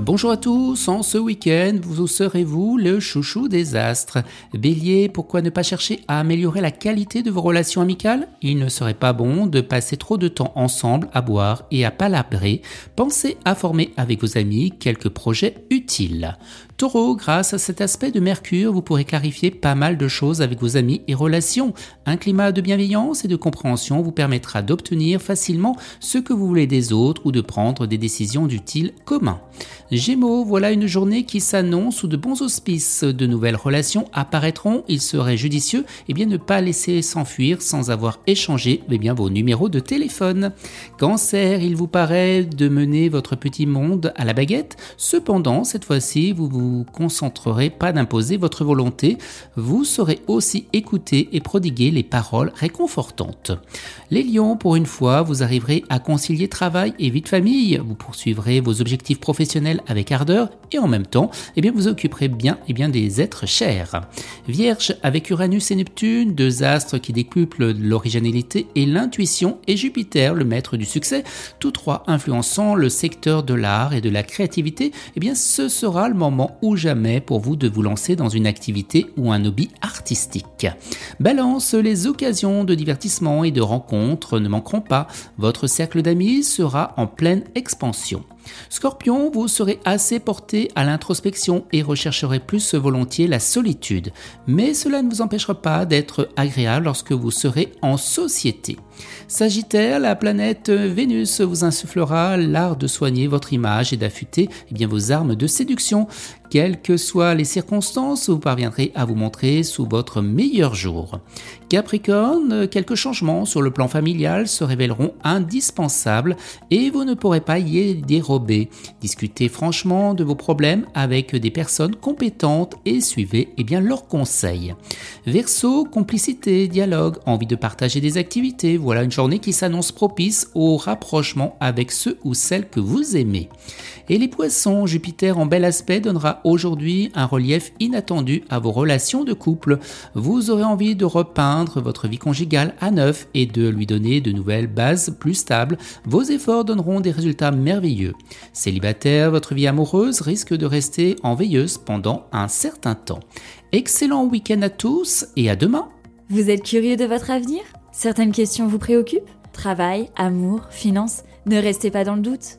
Bonjour à tous, en ce week-end, vous serez-vous le chouchou des astres Bélier, pourquoi ne pas chercher à améliorer la qualité de vos relations amicales? Il ne serait pas bon de passer trop de temps ensemble à boire et à palabrer. Pensez à former avec vos amis quelques projets utiles. Taureau, grâce à cet aspect de Mercure, vous pourrez clarifier pas mal de choses avec vos amis et relations. Un climat de bienveillance et de compréhension vous permettra d'obtenir facilement ce que vous voulez des autres ou de prendre des décisions d'utile commun. Gémeaux, voilà une journée qui s'annonce sous de bons auspices. De nouvelles relations apparaîtront. Il serait judicieux eh bien, ne pas laisser s'enfuir sans avoir échangé eh vos numéros de téléphone. Cancer, il vous paraît de mener votre petit monde à la baguette. Cependant, cette fois-ci, vous vous concentrerez pas d'imposer votre volonté, vous saurez aussi écouter et prodiguer les paroles réconfortantes. Les lions, pour une fois, vous arriverez à concilier travail et vie de famille, vous poursuivrez vos objectifs professionnels avec ardeur et en même temps, eh bien, vous occuperez bien, eh bien des êtres chers. Vierge, avec Uranus et Neptune, deux astres qui décuplent l'originalité et l'intuition, et Jupiter, le maître du succès, tous trois influençant le secteur de l'art et de la créativité, eh ce sera le moment ou jamais pour vous de vous lancer dans une activité ou un hobby artistique. Balance, les occasions de divertissement et de rencontres ne manqueront pas. Votre cercle d'amis sera en pleine expansion. Scorpion, vous serez assez porté à l'introspection et rechercherez plus volontiers la solitude, mais cela ne vous empêchera pas d'être agréable lorsque vous serez en société. Sagittaire, la planète Vénus vous insufflera l'art de soigner votre image et d'affûter eh vos armes de séduction. Quelles que soient les circonstances, vous parviendrez à vous montrer sous votre meilleur jour. Capricorne, quelques changements sur le plan familial se révéleront indispensables et vous ne pourrez pas y dérober. Discutez franchement de vos problèmes avec des personnes compétentes et suivez eh bien, leurs conseils. Verseau, complicité, dialogue, envie de partager des activités, voilà une journée qui s'annonce propice au rapprochement avec ceux ou celles que vous aimez. Et les poissons, Jupiter en bel aspect donnera aujourd'hui un relief inattendu à vos relations de couple. Vous aurez envie de repeindre votre vie conjugale à neuf et de lui donner de nouvelles bases plus stables. Vos efforts donneront des résultats merveilleux. Célibataire, votre vie amoureuse risque de rester en veilleuse pendant un certain temps. Excellent week-end à tous et à demain. Vous êtes curieux de votre avenir? Certaines questions vous préoccupent? Travail, amour, finances? Ne restez pas dans le doute.